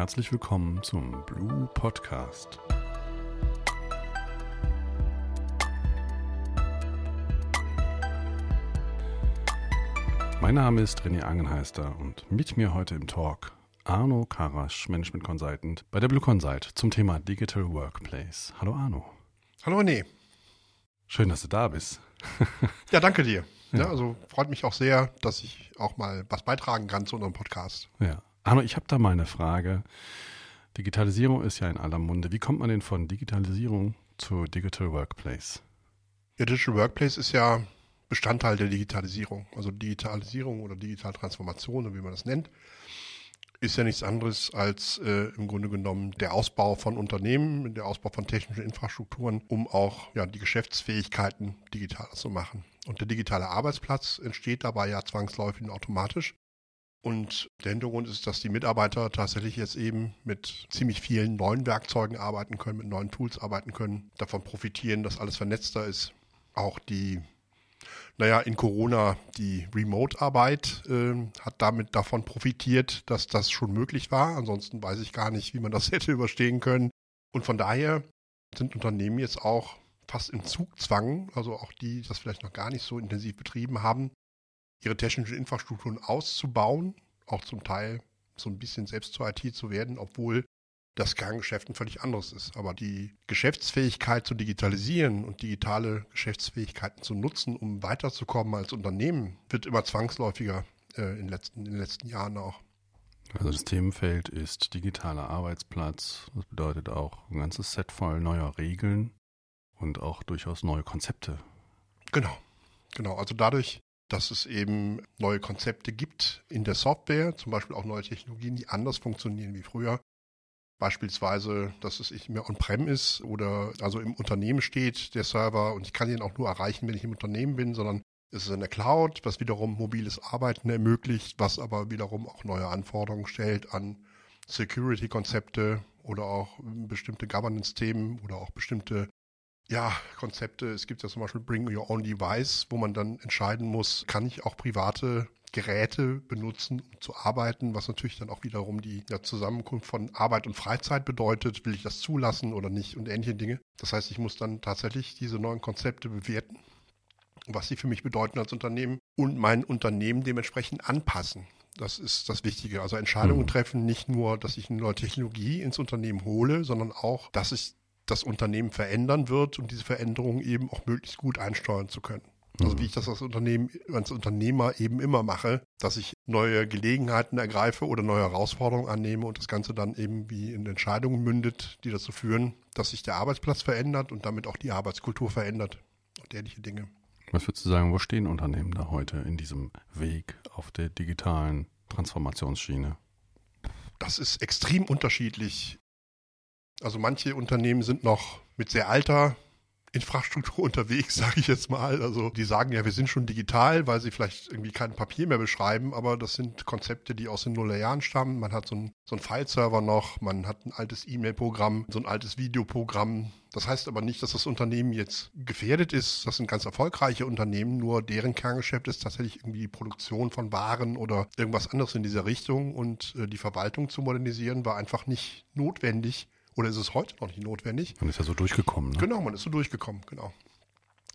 herzlich willkommen zum Blue Podcast. Mein Name ist René Angenheister und mit mir heute im Talk Arno Karasch, Management Consultant bei der Blue Consult zum Thema Digital Workplace. Hallo Arno. Hallo René. Schön, dass du da bist. ja, danke dir. Ja. ja. also freut mich auch sehr, dass ich auch mal was beitragen kann zu unserem Podcast. Ja. Arno, ich habe da mal eine Frage. Digitalisierung ist ja in aller Munde. Wie kommt man denn von Digitalisierung zu Digital Workplace? Ja, Digital Workplace ist ja Bestandteil der Digitalisierung. Also Digitalisierung oder Digitaltransformation, wie man das nennt, ist ja nichts anderes als äh, im Grunde genommen der Ausbau von Unternehmen, der Ausbau von technischen Infrastrukturen, um auch ja, die Geschäftsfähigkeiten digitaler zu machen. Und der digitale Arbeitsplatz entsteht dabei ja zwangsläufig und automatisch. Und der Hintergrund ist, dass die Mitarbeiter tatsächlich jetzt eben mit ziemlich vielen neuen Werkzeugen arbeiten können, mit neuen Tools arbeiten können, davon profitieren, dass alles vernetzter ist. Auch die naja, in Corona die Remote-Arbeit äh, hat damit davon profitiert, dass das schon möglich war. Ansonsten weiß ich gar nicht, wie man das hätte überstehen können. Und von daher sind Unternehmen jetzt auch fast im Zugzwang, also auch die, die das vielleicht noch gar nicht so intensiv betrieben haben, ihre technischen Infrastrukturen auszubauen, auch zum Teil so ein bisschen selbst zur IT zu werden, obwohl das Kerngeschäft ein völlig anderes ist. Aber die Geschäftsfähigkeit zu digitalisieren und digitale Geschäftsfähigkeiten zu nutzen, um weiterzukommen als Unternehmen, wird immer zwangsläufiger äh, in, letzten, in den letzten Jahren auch. Also das Themenfeld ist digitaler Arbeitsplatz. Das bedeutet auch ein ganzes Set voll neuer Regeln und auch durchaus neue Konzepte. Genau, genau. Also dadurch, dass es eben neue Konzepte gibt in der Software, zum Beispiel auch neue Technologien, die anders funktionieren wie früher, Beispielsweise, dass es nicht mehr on-prem ist oder also im Unternehmen steht, der Server, und ich kann ihn auch nur erreichen, wenn ich im Unternehmen bin, sondern es ist in der Cloud, was wiederum mobiles Arbeiten ermöglicht, was aber wiederum auch neue Anforderungen stellt an Security-Konzepte oder auch bestimmte Governance-Themen oder auch bestimmte ja, Konzepte. Es gibt ja zum Beispiel Bring Your Own Device, wo man dann entscheiden muss, kann ich auch private Geräte benutzen, um zu arbeiten, was natürlich dann auch wiederum die ja, Zusammenkunft von Arbeit und Freizeit bedeutet. Will ich das zulassen oder nicht und ähnliche Dinge. Das heißt, ich muss dann tatsächlich diese neuen Konzepte bewerten, was sie für mich bedeuten als Unternehmen und mein Unternehmen dementsprechend anpassen. Das ist das Wichtige. Also Entscheidungen mhm. treffen, nicht nur, dass ich eine neue Technologie ins Unternehmen hole, sondern auch, dass ich das Unternehmen verändern wird und diese Veränderungen eben auch möglichst gut einsteuern zu können. Also wie ich das als Unternehmen, als Unternehmer eben immer mache, dass ich neue Gelegenheiten ergreife oder neue Herausforderungen annehme und das Ganze dann eben wie in Entscheidungen mündet, die dazu führen, dass sich der Arbeitsplatz verändert und damit auch die Arbeitskultur verändert und ähnliche Dinge. Was würdest du sagen, wo stehen Unternehmen da heute in diesem Weg auf der digitalen Transformationsschiene? Das ist extrem unterschiedlich. Also manche Unternehmen sind noch mit sehr alter Infrastruktur unterwegs, sage ich jetzt mal. Also die sagen ja, wir sind schon digital, weil sie vielleicht irgendwie kein Papier mehr beschreiben, aber das sind Konzepte, die aus den Nullerjahren stammen. Man hat so einen so File-Server noch, man hat ein altes E-Mail-Programm, so ein altes Videoprogramm. Das heißt aber nicht, dass das Unternehmen jetzt gefährdet ist. Das sind ganz erfolgreiche Unternehmen, nur deren Kerngeschäft ist tatsächlich irgendwie die Produktion von Waren oder irgendwas anderes in dieser Richtung und äh, die Verwaltung zu modernisieren war einfach nicht notwendig oder ist es heute noch nicht notwendig? Man ist ja so durchgekommen. Ne? Genau, man ist so durchgekommen, genau.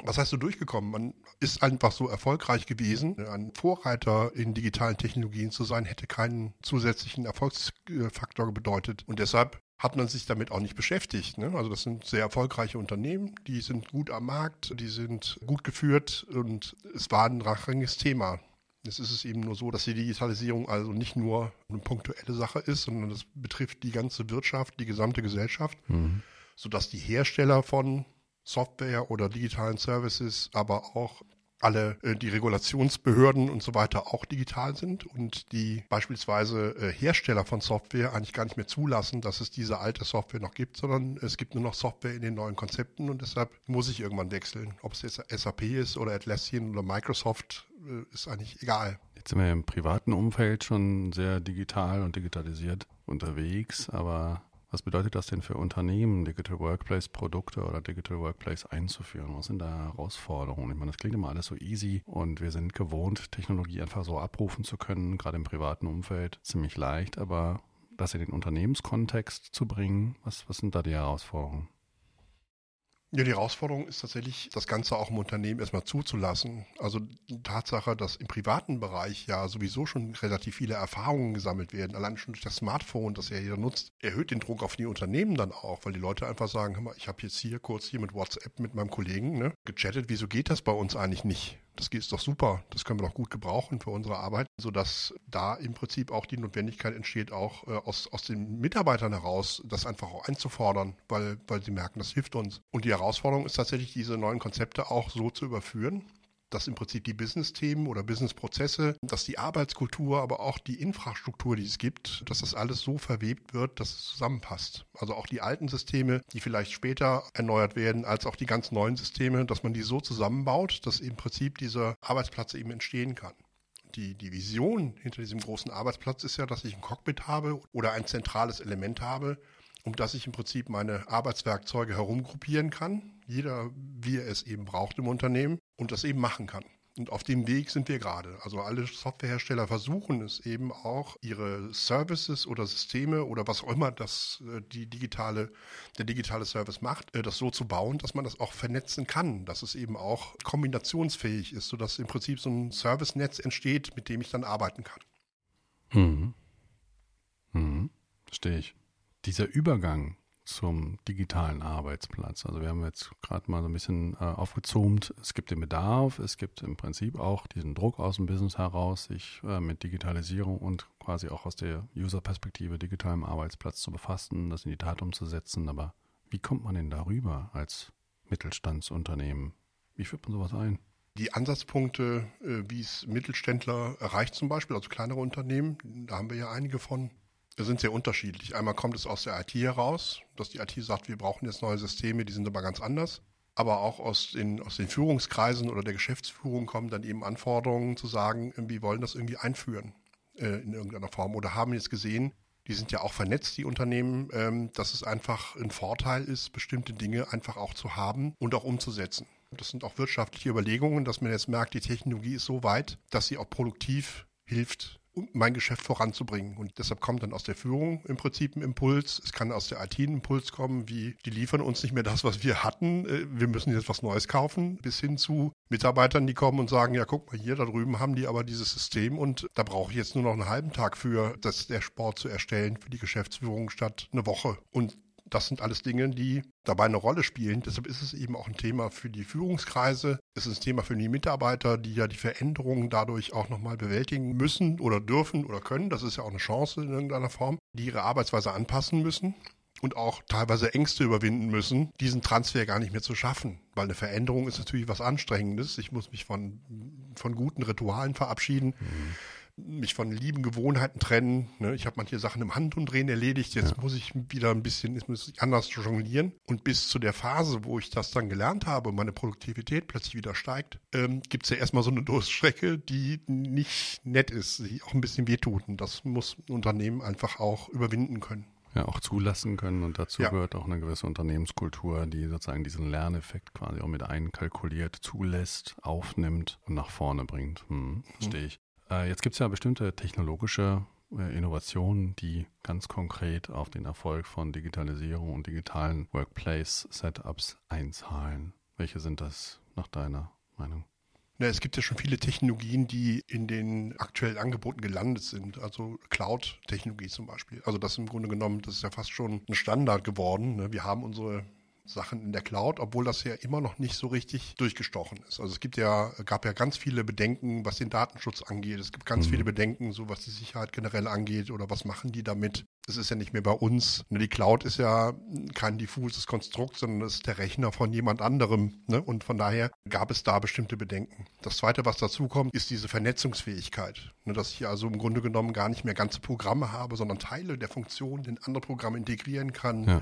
Was heißt so durchgekommen? Man ist einfach so erfolgreich gewesen. Ein Vorreiter in digitalen Technologien zu sein, hätte keinen zusätzlichen Erfolgsfaktor bedeutet. Und deshalb hat man sich damit auch nicht beschäftigt. Ne? Also das sind sehr erfolgreiche Unternehmen, die sind gut am Markt, die sind gut geführt und es war ein rangiges Thema. Jetzt ist es eben nur so, dass die Digitalisierung also nicht nur eine punktuelle Sache ist, sondern das betrifft die ganze Wirtschaft, die gesamte Gesellschaft, mhm. sodass die Hersteller von Software oder digitalen Services, aber auch alle äh, die Regulationsbehörden und so weiter auch digital sind und die beispielsweise äh, Hersteller von Software eigentlich gar nicht mehr zulassen, dass es diese alte Software noch gibt, sondern es gibt nur noch Software in den neuen Konzepten und deshalb muss ich irgendwann wechseln. Ob es jetzt SAP ist oder Atlassian oder Microsoft, äh, ist eigentlich egal. Jetzt sind wir im privaten Umfeld schon sehr digital und digitalisiert unterwegs, aber was bedeutet das denn für Unternehmen, Digital Workplace Produkte oder Digital Workplace einzuführen? Was sind da Herausforderungen? Ich meine, das klingt immer alles so easy und wir sind gewohnt, Technologie einfach so abrufen zu können, gerade im privaten Umfeld ziemlich leicht, aber das in den Unternehmenskontext zu bringen? Was, was sind da die Herausforderungen? Ja, die Herausforderung ist tatsächlich, das Ganze auch im Unternehmen erstmal zuzulassen. Also die Tatsache, dass im privaten Bereich ja sowieso schon relativ viele Erfahrungen gesammelt werden, allein schon durch das Smartphone, das ja jeder nutzt, erhöht den Druck auf die Unternehmen dann auch, weil die Leute einfach sagen, hör mal, ich habe jetzt hier kurz hier mit WhatsApp mit meinem Kollegen ne, gechattet, wieso geht das bei uns eigentlich nicht? Das ist doch super, das können wir doch gut gebrauchen für unsere Arbeit, sodass da im Prinzip auch die Notwendigkeit entsteht, auch äh, aus, aus den Mitarbeitern heraus, das einfach auch einzufordern, weil, weil sie merken, das hilft uns. Und die Herausforderung ist tatsächlich, diese neuen Konzepte auch so zu überführen, dass im Prinzip die Business-Themen oder Business-Prozesse, dass die Arbeitskultur, aber auch die Infrastruktur, die es gibt, dass das alles so verwebt wird, dass es zusammenpasst. Also auch die alten Systeme, die vielleicht später erneuert werden, als auch die ganz neuen Systeme, dass man die so zusammenbaut, dass im Prinzip dieser Arbeitsplatz eben entstehen kann. Die, die Vision hinter diesem großen Arbeitsplatz ist ja, dass ich ein Cockpit habe oder ein zentrales Element habe, um das ich im Prinzip meine Arbeitswerkzeuge herumgruppieren kann, jeder wie er es eben braucht im Unternehmen und das eben machen kann. Und auf dem Weg sind wir gerade. Also alle Softwarehersteller versuchen es eben auch, ihre Services oder Systeme oder was auch immer das äh, die digitale, der digitale Service macht, äh, das so zu bauen, dass man das auch vernetzen kann, dass es eben auch kombinationsfähig ist, sodass im Prinzip so ein Servicenetz entsteht, mit dem ich dann arbeiten kann. Mhm. Mhm. Verstehe ich dieser Übergang zum digitalen Arbeitsplatz. Also wir haben jetzt gerade mal so ein bisschen äh, aufgezoomt. Es gibt den Bedarf, es gibt im Prinzip auch diesen Druck aus dem Business heraus, sich äh, mit Digitalisierung und quasi auch aus der User-Perspektive digitalem Arbeitsplatz zu befassen, das in die Tat umzusetzen. Aber wie kommt man denn darüber als Mittelstandsunternehmen? Wie führt man sowas ein? Die Ansatzpunkte, äh, wie es Mittelständler erreicht zum Beispiel, also kleinere Unternehmen, da haben wir ja einige von, sind sehr unterschiedlich. Einmal kommt es aus der IT heraus, dass die IT sagt, wir brauchen jetzt neue Systeme, die sind aber ganz anders. Aber auch aus den, aus den Führungskreisen oder der Geschäftsführung kommen dann eben Anforderungen zu sagen, wir wollen das irgendwie einführen äh, in irgendeiner Form oder haben jetzt gesehen, die sind ja auch vernetzt, die Unternehmen, ähm, dass es einfach ein Vorteil ist, bestimmte Dinge einfach auch zu haben und auch umzusetzen. Das sind auch wirtschaftliche Überlegungen, dass man jetzt merkt, die Technologie ist so weit, dass sie auch produktiv hilft, um mein Geschäft voranzubringen. Und deshalb kommt dann aus der Führung im Prinzip ein Impuls. Es kann aus der IT ein Impuls kommen, wie die liefern uns nicht mehr das, was wir hatten. Äh, wir müssen jetzt was Neues kaufen, bis hin zu Mitarbeitern, die kommen und sagen, ja, guck mal hier, da drüben haben die aber dieses System und da brauche ich jetzt nur noch einen halben Tag für, das der Sport zu erstellen für die Geschäftsführung statt eine Woche. Und das sind alles Dinge, die dabei eine Rolle spielen. Deshalb ist es eben auch ein Thema für die Führungskreise. Es ist ein Thema für die Mitarbeiter, die ja die Veränderungen dadurch auch nochmal bewältigen müssen oder dürfen oder können. Das ist ja auch eine Chance in irgendeiner Form, die ihre Arbeitsweise anpassen müssen und auch teilweise Ängste überwinden müssen, diesen Transfer gar nicht mehr zu schaffen. Weil eine Veränderung ist natürlich was Anstrengendes. Ich muss mich von, von guten Ritualen verabschieden. Mhm mich von lieben Gewohnheiten trennen. Ne? Ich habe manche Sachen im Handumdrehen erledigt. Jetzt ja. muss ich wieder ein bisschen jetzt muss ich anders jonglieren. Und bis zu der Phase, wo ich das dann gelernt habe und meine Produktivität plötzlich wieder steigt, ähm, gibt es ja erstmal so eine Durststrecke, die nicht nett ist, die auch ein bisschen wehtut. Und das muss ein Unternehmen einfach auch überwinden können. Ja, auch zulassen können und dazu ja. gehört auch eine gewisse Unternehmenskultur, die sozusagen diesen Lerneffekt quasi auch mit einkalkuliert, zulässt, aufnimmt und nach vorne bringt. Hm, verstehe mhm. ich. Äh, jetzt gibt es ja bestimmte technologische äh, Innovationen, die ganz konkret auf den Erfolg von Digitalisierung und digitalen Workplace-Setups einzahlen. Welche sind das nach deiner Meinung? Na, es gibt ja schon viele Technologien, die in den aktuellen Angeboten gelandet sind. Also Cloud-Technologie zum Beispiel. Also das im Grunde genommen, das ist ja fast schon ein Standard geworden. Ne? Wir haben unsere Sachen in der Cloud, obwohl das ja immer noch nicht so richtig durchgestochen ist. Also es gibt ja, gab ja ganz viele Bedenken, was den Datenschutz angeht. Es gibt ganz mhm. viele Bedenken, so was die Sicherheit generell angeht oder was machen die damit. Das ist ja nicht mehr bei uns. Ne, die Cloud ist ja kein diffuses Konstrukt, sondern das ist der Rechner von jemand anderem. Ne? Und von daher gab es da bestimmte Bedenken. Das Zweite, was dazu kommt, ist diese Vernetzungsfähigkeit. Ne? Dass ich also im Grunde genommen gar nicht mehr ganze Programme habe, sondern Teile der Funktion in andere Programme integrieren kann. Ja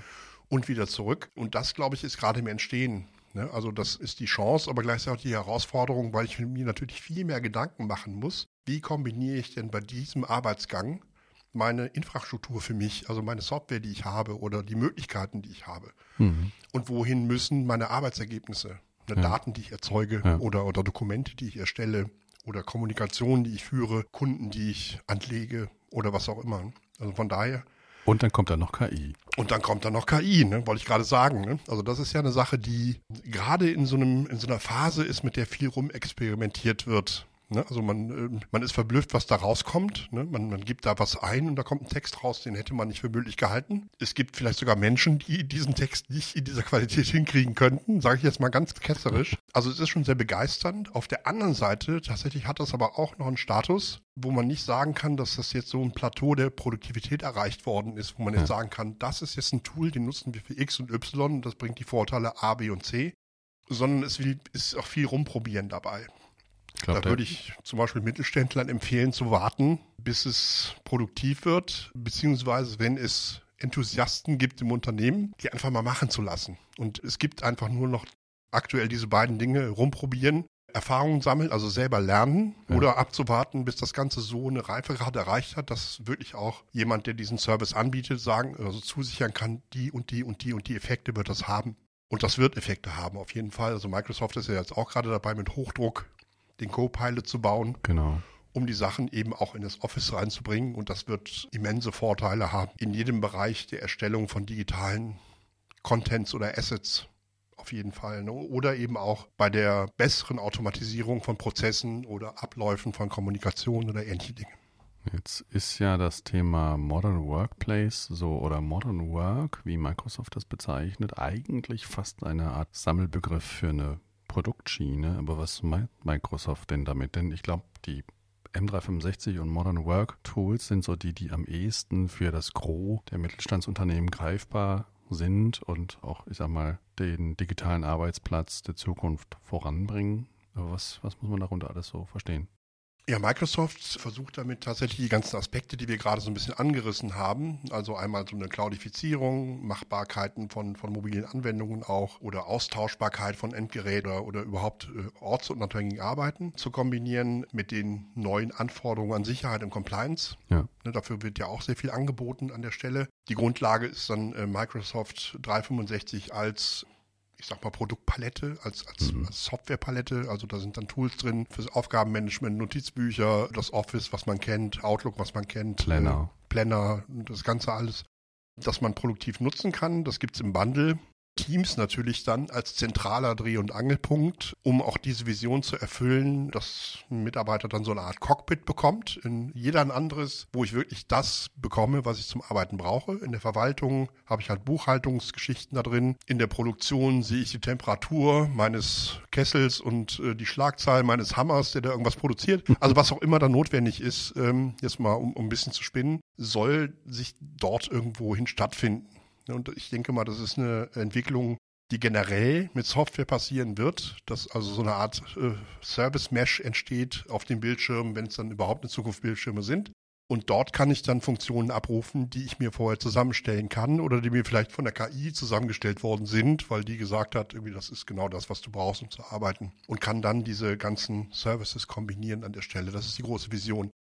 und wieder zurück. Und das, glaube ich, ist gerade im Entstehen. Ne? Also das ist die Chance, aber gleichzeitig die Herausforderung, weil ich mir natürlich viel mehr Gedanken machen muss. Wie kombiniere ich denn bei diesem Arbeitsgang meine Infrastruktur für mich, also meine Software, die ich habe oder die Möglichkeiten, die ich habe? Mhm. Und wohin müssen meine Arbeitsergebnisse, ne, ja. Daten, die ich erzeuge ja. oder, oder Dokumente, die ich erstelle oder Kommunikation, die ich führe, Kunden, die ich anlege oder was auch immer. Also von daher Und dann kommt da noch KI. Und dann kommt da noch KI, ne? wollte ich gerade sagen. Ne? Also das ist ja eine Sache, die gerade in so einem in so einer Phase ist, mit der viel rumexperimentiert wird. Ne? Also man, äh, man ist verblüfft, was da rauskommt. Ne? Man, man gibt da was ein und da kommt ein Text raus, den hätte man nicht für möglich gehalten. Es gibt vielleicht sogar Menschen, die diesen Text nicht in dieser Qualität hinkriegen könnten, sage ich jetzt mal ganz ketzerisch. Also es ist schon sehr begeisternd. Auf der anderen Seite, tatsächlich hat das aber auch noch einen Status, wo man nicht sagen kann, dass das jetzt so ein Plateau der Produktivität erreicht worden ist, wo man jetzt sagen kann, das ist jetzt ein Tool, den nutzen wir für X und Y, das bringt die Vorteile A, B und C sondern es ist auch viel rumprobieren dabei. Glaub, da würde ich zum Beispiel Mittelständlern empfehlen zu warten, bis es produktiv wird, beziehungsweise wenn es Enthusiasten gibt im Unternehmen, die einfach mal machen zu lassen. Und es gibt einfach nur noch aktuell diese beiden Dinge rumprobieren, Erfahrungen sammeln, also selber lernen ja. oder abzuwarten, bis das Ganze so eine Reifegrad erreicht hat, dass wirklich auch jemand, der diesen Service anbietet, sagen, also zusichern kann, die und die und die und die Effekte wird das haben. Und das wird Effekte haben, auf jeden Fall. Also Microsoft ist ja jetzt auch gerade dabei, mit Hochdruck den Co-Pilot zu bauen. Genau. Um die Sachen eben auch in das Office reinzubringen. Und das wird immense Vorteile haben in jedem Bereich der Erstellung von digitalen Contents oder Assets. Auf jeden Fall. Ne? Oder eben auch bei der besseren Automatisierung von Prozessen oder Abläufen von Kommunikation oder ähnliche Dinge. Jetzt ist ja das Thema Modern Workplace so oder Modern Work, wie Microsoft das bezeichnet, eigentlich fast eine Art Sammelbegriff für eine Produktschiene, aber was meint Microsoft denn damit? Denn ich glaube, die M365 und Modern Work Tools sind so die, die am ehesten für das Gros der Mittelstandsunternehmen greifbar sind und auch, ich sag mal, den digitalen Arbeitsplatz der Zukunft voranbringen. Aber was, was muss man darunter alles so verstehen? Ja, Microsoft versucht damit tatsächlich die ganzen Aspekte, die wir gerade so ein bisschen angerissen haben, also einmal so eine Cloudifizierung, Machbarkeiten von, von mobilen Anwendungen auch oder Austauschbarkeit von Endgeräten oder, oder überhaupt äh, ortsunabhängigen Arbeiten zu kombinieren mit den neuen Anforderungen an Sicherheit und Compliance. Ja. Ne, dafür wird ja auch sehr viel angeboten an der Stelle. Die Grundlage ist dann äh, Microsoft 365 als ich sag mal, Produktpalette, als, als, mhm. als Softwarepalette. Also da sind dann Tools drin fürs Aufgabenmanagement, Notizbücher, das Office, was man kennt, Outlook, was man kennt. Planner. Äh, Planner, das Ganze alles, das man produktiv nutzen kann. Das gibt's im Bundle. Teams natürlich dann als zentraler Dreh- und Angelpunkt, um auch diese Vision zu erfüllen, dass ein Mitarbeiter dann so eine Art Cockpit bekommt. In jeder ein anderes, wo ich wirklich das bekomme, was ich zum Arbeiten brauche. In der Verwaltung habe ich halt Buchhaltungsgeschichten da drin. In der Produktion sehe ich die Temperatur meines Kessels und äh, die Schlagzahl meines Hammers, der da irgendwas produziert. Also was auch immer da notwendig ist, ähm, jetzt mal um, um ein bisschen zu spinnen, soll sich dort irgendwohin stattfinden. Und ich denke mal, das ist eine Entwicklung, die generell mit Software passieren wird, dass also so eine Art äh, Service-Mesh entsteht auf dem Bildschirm, wenn es dann überhaupt in Zukunft Bildschirme sind. Und dort kann ich dann Funktionen abrufen, die ich mir vorher zusammenstellen kann oder die mir vielleicht von der KI zusammengestellt worden sind, weil die gesagt hat, irgendwie das ist genau das, was du brauchst, um zu arbeiten. Und kann dann diese ganzen Services kombinieren an der Stelle. Das ist die große Vision.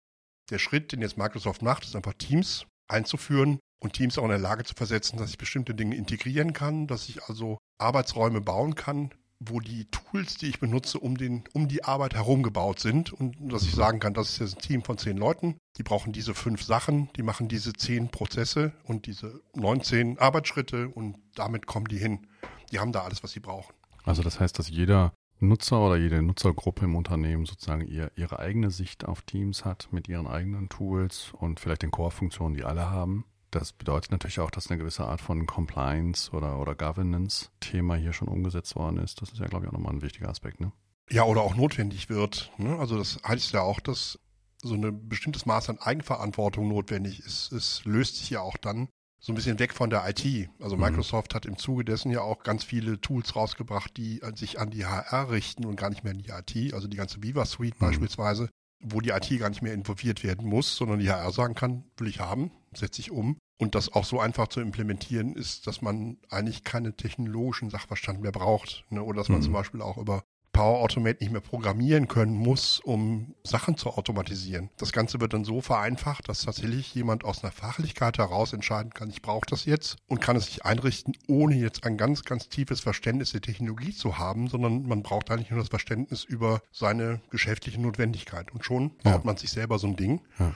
Der Schritt, den jetzt Microsoft macht, ist einfach Teams einzuführen, und Teams auch in der Lage zu versetzen, dass ich bestimmte Dinge integrieren kann, dass ich also Arbeitsräume bauen kann, wo die Tools, die ich benutze, um, den, um die Arbeit herum gebaut sind und dass ich sagen kann, das ist jetzt ein Team von zehn Leuten, die brauchen diese fünf Sachen, die machen diese zehn Prozesse und diese 19 Arbeitsschritte und damit kommen die hin. Die haben da alles, was sie brauchen. Also das heißt, dass jeder Nutzer oder jede Nutzergruppe im Unternehmen sozusagen ihr, ihre eigene Sicht auf Teams hat mit ihren eigenen Tools und vielleicht den Core-Funktionen, die alle haben das bedeutet natürlich auch, dass eine gewisse Art von Compliance oder, oder Governance-Thema hier schon umgesetzt worden ist. Das ist ja, glaube ich, auch nochmal ein wichtiger Aspekt, ne? Ja, oder auch notwendig wird. Ne? Also das heißt ja auch, dass so ein bestimmtes Maß an Eigenverantwortung notwendig ist. Es löst sich ja auch dann so ein bisschen weg von der IT. Also mhm. Microsoft mhm. hat im Zuge dessen ja auch ganz viele Tools rausgebracht, die sich an die HR richten und gar nicht mehr an die IT. Also die ganze Viva Suite mhm. beispielsweise, wo die IT gar nicht mehr involviert werden muss, sondern die HR sagen kann, will ich haben, setze ich um. Und das auch so einfach zu implementieren ist, dass man eigentlich keine technologischen Sachverstand mehr braucht. Ne? Oder dass man mhm. zum Beispiel auch über Power Automate nicht mehr programmieren können muss, um Sachen zu automatisieren. Das Ganze wird dann so vereinfacht, dass tatsächlich jemand aus einer Fachlichkeit heraus entscheiden kann, ich brauche das jetzt und kann es sich einrichten, ohne jetzt ein ganz, ganz tiefes Verständnis der Technologie zu haben, sondern man braucht eigentlich nur das Verständnis über seine geschäftliche Notwendigkeit. Und schon baut ja. man sich selber so ein Ding. Ja.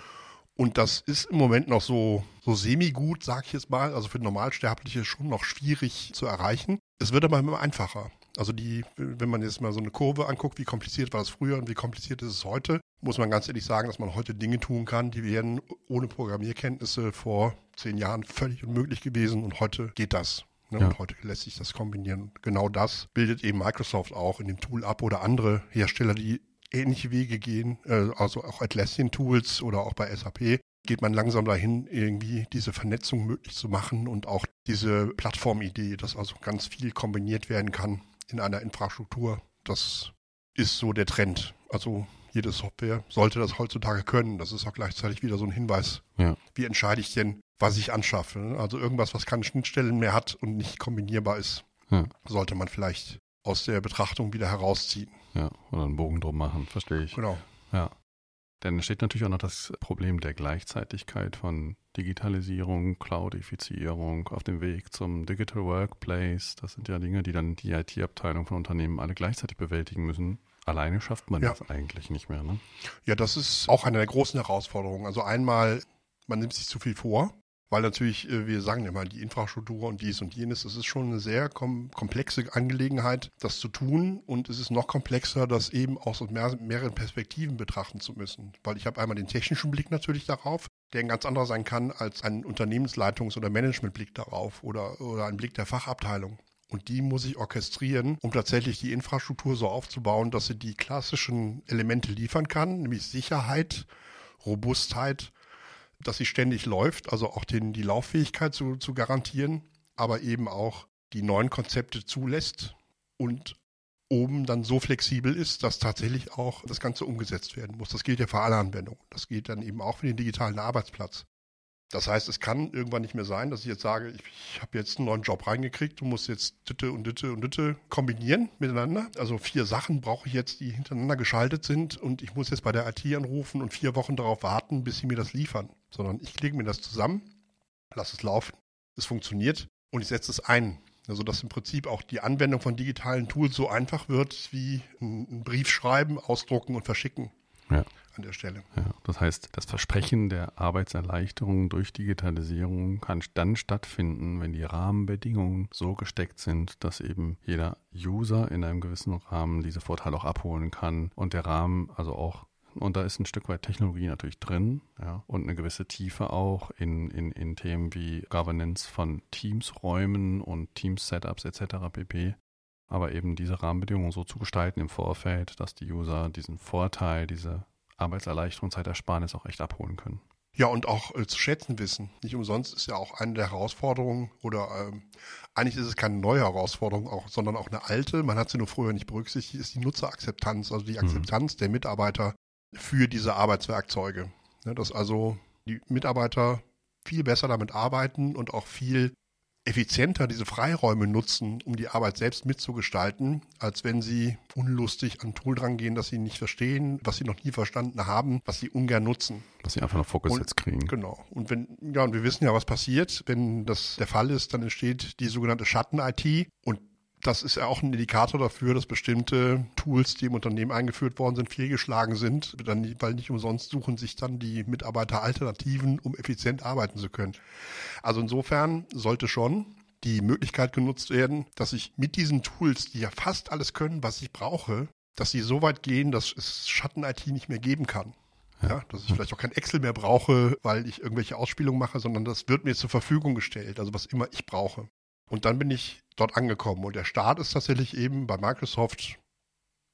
Und das ist im Moment noch so, so semi-gut, sag ich jetzt mal. Also für Normalsterbliche schon noch schwierig zu erreichen. Es wird aber immer einfacher. Also die, wenn man jetzt mal so eine Kurve anguckt, wie kompliziert war das früher und wie kompliziert ist es heute, muss man ganz ehrlich sagen, dass man heute Dinge tun kann, die wären ohne Programmierkenntnisse vor zehn Jahren völlig unmöglich gewesen und heute geht das. Ne? Ja. Und heute lässt sich das kombinieren. Genau das bildet eben Microsoft auch in dem Tool ab oder andere Hersteller, die ähnliche Wege gehen, äh, also auch Atlassian-Tools oder auch bei SAP, geht man langsam dahin, irgendwie diese Vernetzung möglich zu machen und auch diese Plattformidee, dass also ganz viel kombiniert werden kann in einer Infrastruktur. Das ist so der Trend. Also jede Software sollte das heutzutage können. Das ist auch gleichzeitig wieder so ein Hinweis. Ja. Wie entscheide ich denn, was ich anschaffe? Also irgendwas, was keine Schnittstellen mehr hat und nicht kombinierbar ist, ja. sollte man vielleicht aus der Betrachtung wieder herausziehen. Ja, oder einen Bogen drum machen, verstehe ich. Genau. Ja. Denn es steht natürlich auch noch das Problem der Gleichzeitigkeit von Digitalisierung, Cloudifizierung auf dem Weg zum Digital Workplace. Das sind ja Dinge, die dann die IT-Abteilung von Unternehmen alle gleichzeitig bewältigen müssen. Alleine schafft man ja. das eigentlich nicht mehr. Ne? Ja, das ist auch eine der großen Herausforderungen. Also einmal, man nimmt sich zu viel vor. Weil natürlich, äh, wir sagen immer, die Infrastruktur und dies und jenes, das ist schon eine sehr kom komplexe Angelegenheit, das zu tun. Und es ist noch komplexer, das eben aus mehr mehreren Perspektiven betrachten zu müssen. Weil ich habe einmal den technischen Blick natürlich darauf, der ein ganz anderer sein kann als ein Unternehmensleitungs- oder Managementblick darauf oder, oder ein Blick der Fachabteilung. Und die muss ich orchestrieren, um tatsächlich die Infrastruktur so aufzubauen, dass sie die klassischen Elemente liefern kann, nämlich Sicherheit, Robustheit dass sie ständig läuft, also auch den, die Lauffähigkeit zu, zu garantieren, aber eben auch die neuen Konzepte zulässt und oben dann so flexibel ist, dass tatsächlich auch das Ganze umgesetzt werden muss. Das gilt ja für alle Anwendungen. Das gilt dann eben auch für den digitalen Arbeitsplatz. Das heißt, es kann irgendwann nicht mehr sein, dass ich jetzt sage, ich, ich habe jetzt einen neuen Job reingekriegt und muss jetzt Ditte und Ditte und Ditte kombinieren miteinander. Also vier Sachen brauche ich jetzt, die hintereinander geschaltet sind und ich muss jetzt bei der IT anrufen und vier Wochen darauf warten, bis sie mir das liefern. Sondern ich lege mir das zusammen, lasse es laufen, es funktioniert und ich setze es ein. Also dass im Prinzip auch die Anwendung von digitalen Tools so einfach wird wie ein Brief schreiben, ausdrucken und verschicken. Ja an der Stelle. Ja, das heißt, das Versprechen der Arbeitserleichterung durch Digitalisierung kann dann stattfinden, wenn die Rahmenbedingungen so gesteckt sind, dass eben jeder User in einem gewissen Rahmen diese Vorteile auch abholen kann und der Rahmen also auch und da ist ein Stück weit Technologie natürlich drin ja, und eine gewisse Tiefe auch in, in, in Themen wie Governance von Teams-Räumen und Teams-Setups etc. pp aber eben diese Rahmenbedingungen so zu gestalten im Vorfeld, dass die User diesen Vorteil, diese Arbeitserleichterung, Zeitersparnis auch echt abholen können. Ja, und auch äh, zu schätzen wissen. Nicht umsonst ist ja auch eine der Herausforderungen oder ähm, eigentlich ist es keine neue Herausforderung, auch, sondern auch eine alte. Man hat sie nur früher nicht berücksichtigt, ist die Nutzerakzeptanz, also die mhm. Akzeptanz mhm. der Mitarbeiter für diese Arbeitswerkzeuge. Ja, dass also die Mitarbeiter viel besser damit arbeiten und auch viel effizienter diese Freiräume nutzen, um die Arbeit selbst mitzugestalten, als wenn sie unlustig an Tool drangehen, das sie nicht verstehen, was sie noch nie verstanden haben, was sie ungern nutzen. Was sie einfach noch vorgesetzt kriegen. Genau. Und wenn, ja, und wir wissen ja, was passiert. Wenn das der Fall ist, dann entsteht die sogenannte Schatten-IT und das ist ja auch ein Indikator dafür, dass bestimmte Tools, die im Unternehmen eingeführt worden sind, fehlgeschlagen sind, weil nicht umsonst suchen sich dann die Mitarbeiter Alternativen, um effizient arbeiten zu können. Also insofern sollte schon die Möglichkeit genutzt werden, dass ich mit diesen Tools, die ja fast alles können, was ich brauche, dass sie so weit gehen, dass es Schatten-IT nicht mehr geben kann. Ja, dass ich vielleicht auch kein Excel mehr brauche, weil ich irgendwelche Ausspielungen mache, sondern das wird mir zur Verfügung gestellt, also was immer ich brauche. Und dann bin ich dort angekommen. Und der Start ist tatsächlich eben bei Microsoft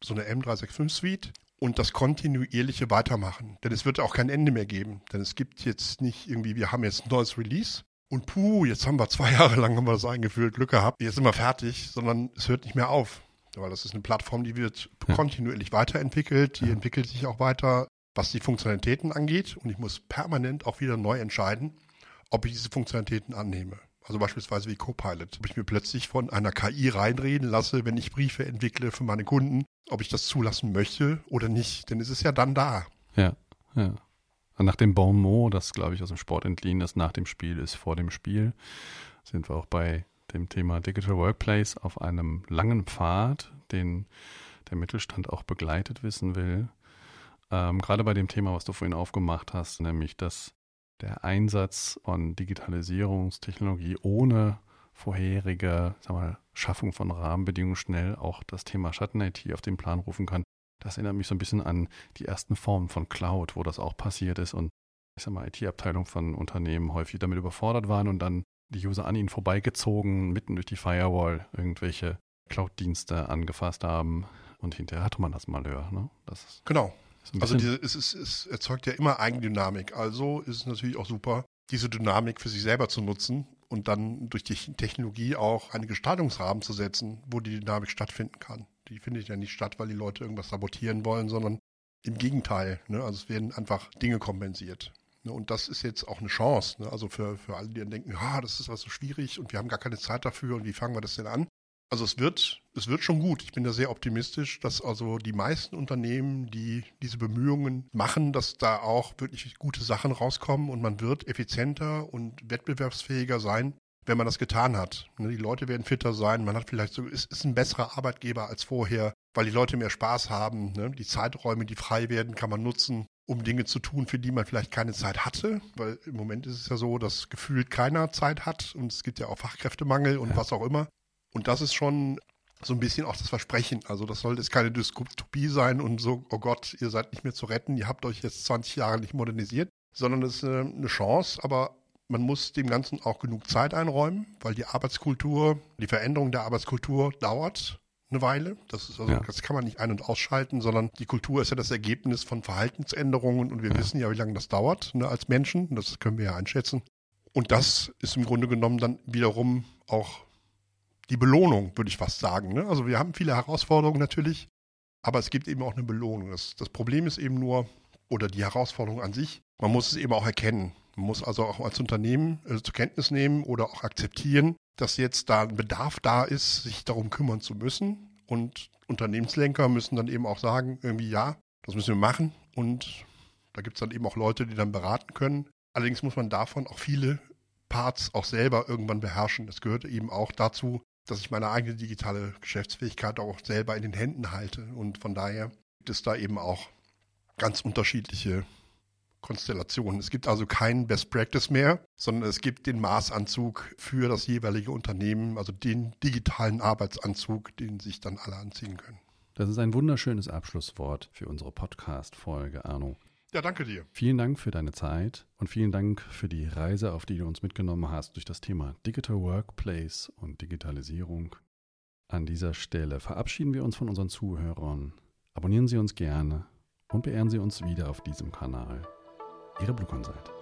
so eine M365 Suite und das kontinuierliche Weitermachen. Denn es wird auch kein Ende mehr geben. Denn es gibt jetzt nicht irgendwie, wir haben jetzt ein neues Release und puh, jetzt haben wir zwei Jahre lang haben wir das eingeführt, Glück gehabt, jetzt sind wir fertig, sondern es hört nicht mehr auf. Weil das ist eine Plattform, die wird ja. kontinuierlich weiterentwickelt, die ja. entwickelt sich auch weiter, was die Funktionalitäten angeht. Und ich muss permanent auch wieder neu entscheiden, ob ich diese Funktionalitäten annehme. Also beispielsweise wie Copilot. Ob ich mir plötzlich von einer KI reinreden lasse, wenn ich Briefe entwickle für meine Kunden, ob ich das zulassen möchte oder nicht. Denn es ist ja dann da. Ja, ja. nach dem Bon mot, das glaube ich aus dem Sport entliehen, das nach dem Spiel ist vor dem Spiel, sind wir auch bei dem Thema Digital Workplace auf einem langen Pfad, den der Mittelstand auch begleitet wissen will. Ähm, gerade bei dem Thema, was du vorhin aufgemacht hast, nämlich dass der Einsatz von Digitalisierungstechnologie ohne vorherige sag mal, Schaffung von Rahmenbedingungen schnell auch das Thema Schatten-IT auf den Plan rufen kann. Das erinnert mich so ein bisschen an die ersten Formen von Cloud, wo das auch passiert ist und ich sag mal, IT-Abteilungen von Unternehmen häufig damit überfordert waren und dann die User an ihnen vorbeigezogen, mitten durch die Firewall irgendwelche Cloud-Dienste angefasst haben und hinterher hatte man das Malheur. Ne? Das genau. Also diese, es, ist, es erzeugt ja immer Eigendynamik. Also ist es natürlich auch super, diese Dynamik für sich selber zu nutzen und dann durch die Technologie auch einen Gestaltungsrahmen zu setzen, wo die Dynamik stattfinden kann. Die findet ja nicht statt, weil die Leute irgendwas sabotieren wollen, sondern im Gegenteil. Ne? Also es werden einfach Dinge kompensiert. Ne? Und das ist jetzt auch eine Chance. Ne? Also für, für alle, die dann denken, ja, das ist was so schwierig und wir haben gar keine Zeit dafür und wie fangen wir das denn an? Also es wird, es wird schon gut. Ich bin da sehr optimistisch, dass also die meisten Unternehmen, die diese Bemühungen machen, dass da auch wirklich gute Sachen rauskommen und man wird effizienter und wettbewerbsfähiger sein, wenn man das getan hat. Ne, die Leute werden fitter sein, man hat vielleicht so, ist, ist ein besserer Arbeitgeber als vorher, weil die Leute mehr Spaß haben. Ne? Die Zeiträume, die frei werden, kann man nutzen, um Dinge zu tun, für die man vielleicht keine Zeit hatte. Weil im Moment ist es ja so, dass gefühlt keiner Zeit hat und es gibt ja auch Fachkräftemangel und ja. was auch immer. Und das ist schon so ein bisschen auch das Versprechen. Also das sollte jetzt keine Dystopie sein und so, oh Gott, ihr seid nicht mehr zu retten, ihr habt euch jetzt 20 Jahre nicht modernisiert, sondern es ist eine Chance, aber man muss dem Ganzen auch genug Zeit einräumen, weil die Arbeitskultur, die Veränderung der Arbeitskultur dauert eine Weile. Das ist also, ja. das kann man nicht ein- und ausschalten, sondern die Kultur ist ja das Ergebnis von Verhaltensänderungen und wir ja. wissen ja, wie lange das dauert ne, als Menschen. Das können wir ja einschätzen. Und das ist im Grunde genommen dann wiederum auch die Belohnung, würde ich fast sagen. Ne? Also wir haben viele Herausforderungen natürlich, aber es gibt eben auch eine Belohnung. Das, das Problem ist eben nur, oder die Herausforderung an sich, man muss es eben auch erkennen. Man muss also auch als Unternehmen äh, zur Kenntnis nehmen oder auch akzeptieren, dass jetzt da ein Bedarf da ist, sich darum kümmern zu müssen. Und Unternehmenslenker müssen dann eben auch sagen, irgendwie ja, das müssen wir machen. Und da gibt es dann eben auch Leute, die dann beraten können. Allerdings muss man davon auch viele Parts auch selber irgendwann beherrschen. Das gehört eben auch dazu, dass ich meine eigene digitale Geschäftsfähigkeit auch selber in den Händen halte. Und von daher gibt es da eben auch ganz unterschiedliche Konstellationen. Es gibt also keinen Best Practice mehr, sondern es gibt den Maßanzug für das jeweilige Unternehmen, also den digitalen Arbeitsanzug, den sich dann alle anziehen können. Das ist ein wunderschönes Abschlusswort für unsere Podcast-Folge, Arno. Ja, danke dir. Vielen Dank für deine Zeit und vielen Dank für die Reise, auf die du uns mitgenommen hast durch das Thema Digital Workplace und Digitalisierung. An dieser Stelle verabschieden wir uns von unseren Zuhörern. Abonnieren Sie uns gerne und beehren Sie uns wieder auf diesem Kanal. Ihre Blue Consult.